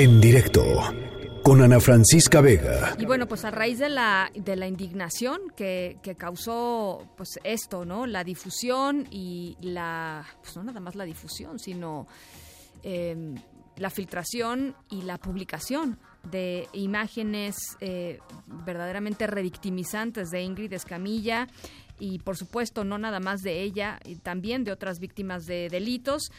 En directo con Ana Francisca Vega. Y bueno, pues a raíz de la, de la indignación que, causó pues esto, ¿no? La difusión y la, pues no nada más la difusión, sino em, la filtración y la publicación de imágenes eh, verdaderamente revictimizantes de Ingrid Escamilla y por supuesto no nada más de ella, y también de otras víctimas de delitos.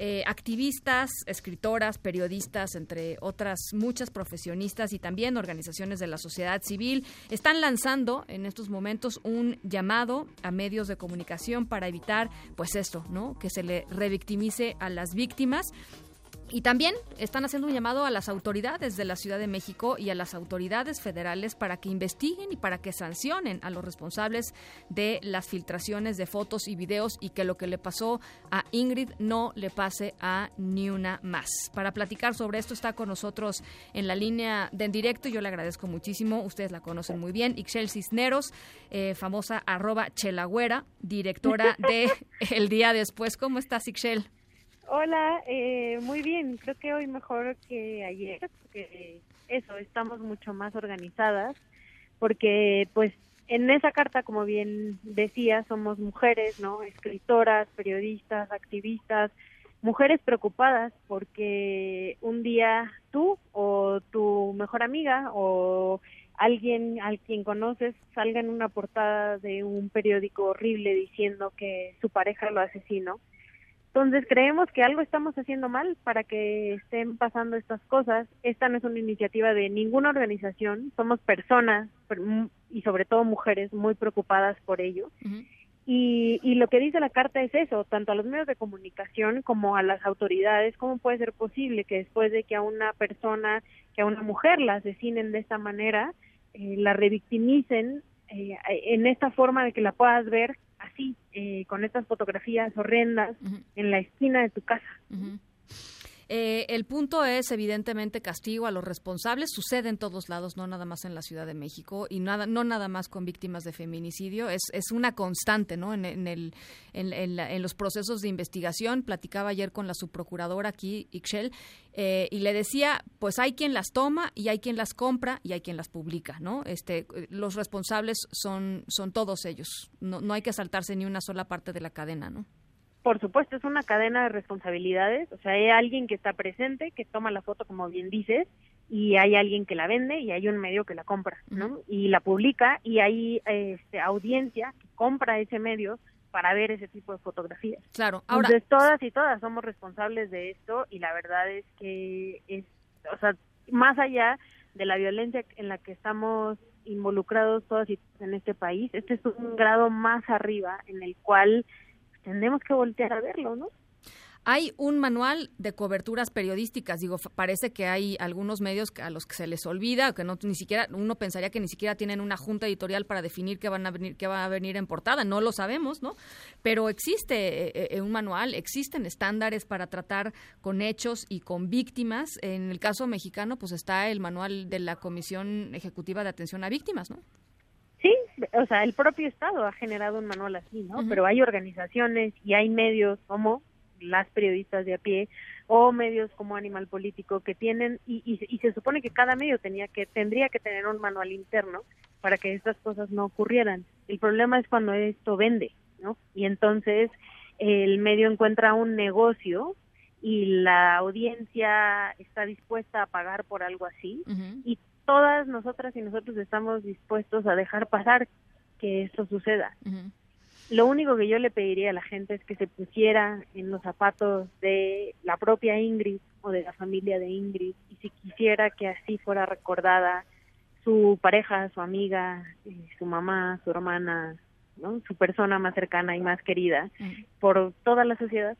Eh, activistas, escritoras, periodistas, entre otras muchas profesionistas y también organizaciones de la sociedad civil, están lanzando en estos momentos un llamado a medios de comunicación para evitar, pues esto, ¿no? Que se le revictimice a las víctimas y también están haciendo un llamado a las autoridades de la Ciudad de México y a las autoridades federales para que investiguen y para que sancionen a los responsables de las filtraciones de fotos y videos y que lo que le pasó a Ingrid no le pase a ni una más. Para platicar sobre esto está con nosotros en la línea de en directo. Yo le agradezco muchísimo. Ustedes la conocen muy bien. Ixchel Cisneros, eh, famosa arroba chelagüera, directora de El Día Después. ¿Cómo estás, Ixchel? Hola, eh, muy bien. Creo que hoy mejor que ayer, porque eso, estamos mucho más organizadas, porque pues en esa carta, como bien decía, somos mujeres, ¿no? Escritoras, periodistas, activistas, mujeres preocupadas porque un día tú o tu mejor amiga o alguien al quien conoces salga en una portada de un periódico horrible diciendo que su pareja lo asesinó entonces creemos que algo estamos haciendo mal para que estén pasando estas cosas. Esta no es una iniciativa de ninguna organización, somos personas y sobre todo mujeres muy preocupadas por ello. y, y, lo que dice la carta es eso, tanto a los medios de comunicación como a las autoridades, ¿cómo puede ser posible que después de que a una persona, que a una mujer la asesinen de esta manera, eh, la revictimicen eh, en esta forma de que la puedas ver así, eh, con estas fotografías horrendas en la esquina de tu casa. Eh, el punto es, evidentemente, castigo a los responsables. Sucede en todos lados, no nada más en la Ciudad de México y nada, no nada más con víctimas de feminicidio. Es, es una constante ¿no? en, el, en, los procesos de investigación. Platicaba ayer con la subprocuradora aquí, Ixchel, eh, y le decía, pues hay quien las toma y hay quien las compra y hay quien las publica. ¿no? Este, los responsables son, son todos ellos. No, no hay que saltarse ni una sola parte de la cadena. ¿no? Por supuesto, es una cadena de responsabilidades. O sea, hay alguien que está presente, que toma la foto, como bien dices, y hay alguien que la vende y hay un medio que la compra, ¿no? Y la publica y hay este, audiencia que compra ese medio para ver ese tipo de fotografías. Claro, ahora. Entonces, todas y todas somos responsables de esto y la verdad es que es, o sea, más allá de la violencia en la que estamos involucrados todas y todas en este país, este es un grado más arriba en el cual tendremos que voltear a verlo, ¿no? Hay un manual de coberturas periodísticas. Digo, parece que hay algunos medios a los que se les olvida, que no ni siquiera uno pensaría que ni siquiera tienen una junta editorial para definir qué van a venir, qué va a venir en portada. No lo sabemos, ¿no? Pero existe eh, eh, un manual, existen estándares para tratar con hechos y con víctimas. En el caso mexicano, pues está el manual de la Comisión Ejecutiva de Atención a Víctimas, ¿no? Sí, o sea, el propio Estado ha generado un manual así, ¿no? Pero hay organizaciones y hay medios como las periodistas de a pie o medios como Animal Político que tienen y, y, se supone que cada medio tenía que tendría que tener un manual interno para que estas cosas no ocurrieran. El problema es cuando esto vende, ¿no? Y entonces el medio encuentra un negocio y la audiencia está dispuesta a pagar por algo así y todas nosotras y nosotros estamos dispuestos a dejar pasar que esto suceda. Lo único que yo le pediría a la gente es que se pusiera en los zapatos de la propia Ingrid o de la familia de Ingrid y si quisiera que así fuera recordada su pareja, su amiga, eh, su mamá, su hermana, ¿no? su persona más cercana y más querida por toda la sociedad.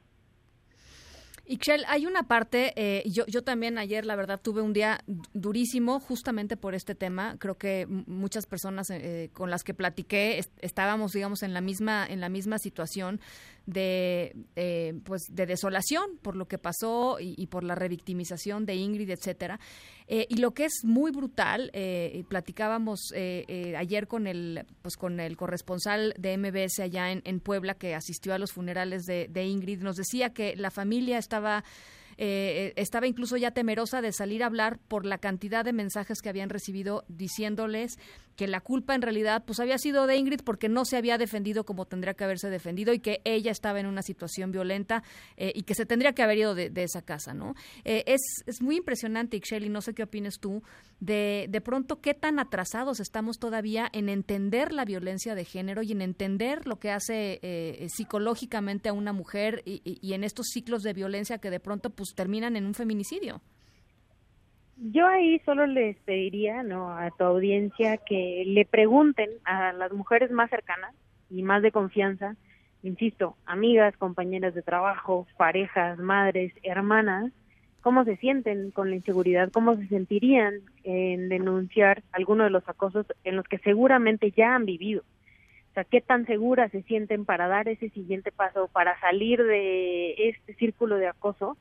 Ixchel, hay una parte, eh, yo, yo también ayer, la verdad, tuve un día durísimo justamente por este tema. Creo que muchas personas eh, con las que platiqué estábamos, digamos, en la misma, en la misma situación de, eh, pues, de desolación por lo que pasó y, por la revictimización de Ingrid, etcétera. y lo que es muy brutal, platicábamos ayer con el, pues, con el corresponsal de MBS allá en, Puebla que asistió a los funerales de, de Ingrid, nos decía que la familia estaba eh, estaba incluso ya temerosa de salir a hablar por la cantidad de mensajes que habían recibido diciéndoles que la culpa en realidad pues había sido de Ingrid porque no se había defendido como tendría que haberse defendido y que ella estaba en una situación violenta eh, y que se tendría que haber ido de, esa casa, ¿no? Eh, es, es muy impresionante, Ixchel, no sé qué opines tú, de, de pronto qué tan atrasados estamos todavía en entender la violencia de género y en entender lo que hace eh, psicológicamente a una mujer y, y en estos ciclos de violencia que de pronto pues terminan en un feminicidio. Yo ahí solo les pediría ¿no? a tu audiencia que le pregunten a las mujeres más cercanas y más de confianza, insisto, amigas, compañeras de trabajo, parejas, madres, hermanas, cómo se sienten con la inseguridad, cómo se sentirían en denunciar alguno de los acosos en los que seguramente ya han vivido. O sea, qué tan seguras se sienten para dar ese siguiente paso, para salir de este círculo de acoso.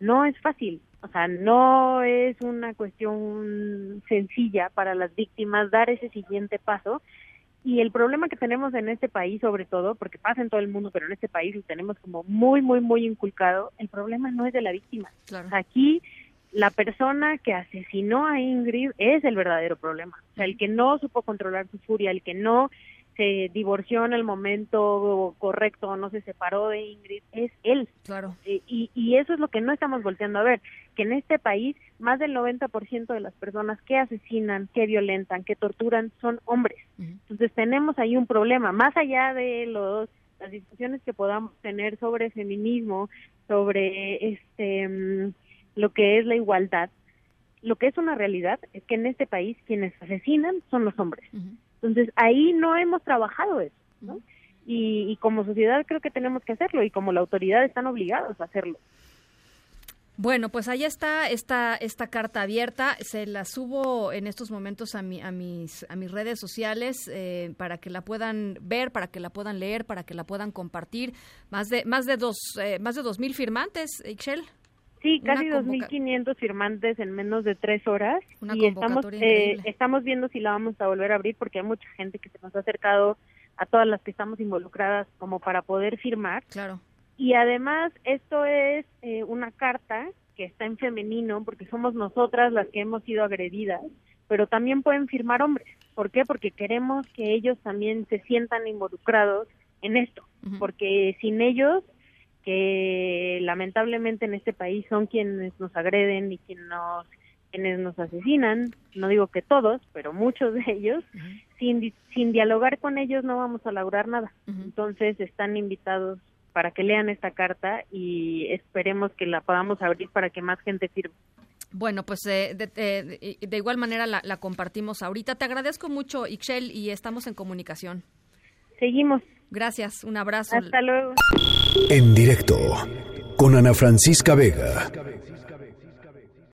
No es fácil, o sea, no es una cuestión sencilla para las víctimas dar ese siguiente paso. Y el problema que tenemos en este país, sobre todo, porque pasa en todo el mundo, pero en este país lo tenemos como muy, muy, muy inculcado, el problema no es de la víctima. aquí la persona que asesinó a Ingrid es el verdadero problema. O sea, el que no supo controlar su furia, el que no se divorció en el momento correcto, no se separó de Ingrid, es él. Claro. Eh, y, y eso es lo que no estamos volteando a ver, que en este país más del 90% de las personas que asesinan, que violentan, que torturan son hombres. Entonces tenemos ahí un problema, más allá de los las discusiones que podamos tener sobre feminismo, sobre este mm, lo que es la igualdad, lo que es una realidad es que en este país quienes asesinan son los hombres. Entonces, ahí no hemos trabajado eso, ¿no? Y, como sociedad creo que tenemos que hacerlo y como la autoridad están obligados a hacerlo. Bueno, pues ahí está esta, esta carta abierta. Se la subo en estos momentos a, mi, a, mis, a mis redes sociales eh, para que la puedan ver, para que la puedan leer, para que la puedan compartir. Más de, más de, dos, eh, más de dos mil firmantes, Excel. Sí, casi 2.500 firmantes en menos de tres horas y estamos eh, estamos viendo si la vamos a volver a abrir porque hay mucha gente que se nos ha acercado a todas las que estamos involucradas como para poder firmar. Claro. Y además esto es eh, una carta que está en femenino porque somos nosotras las que hemos sido agredidas, pero también pueden firmar hombres. ¿Por qué? Porque queremos que ellos también se sientan involucrados en esto, porque sin ellos que lamentablemente en este país son quienes nos agreden y quienes nos quienes nos asesinan, no digo que todos, pero muchos de ellos, sin, sin dialogar con ellos no vamos a lograr nada. Entonces están invitados para que lean esta carta y esperemos que la podamos abrir para que más gente firme. Bueno, pues eh, de, igual manera la, la, compartimos ahorita. Te agradezco mucho, Ixchel, y estamos en comunicación. Seguimos. Gracias, un abrazo. Hasta luego. En directo con Ana Francisca Vega.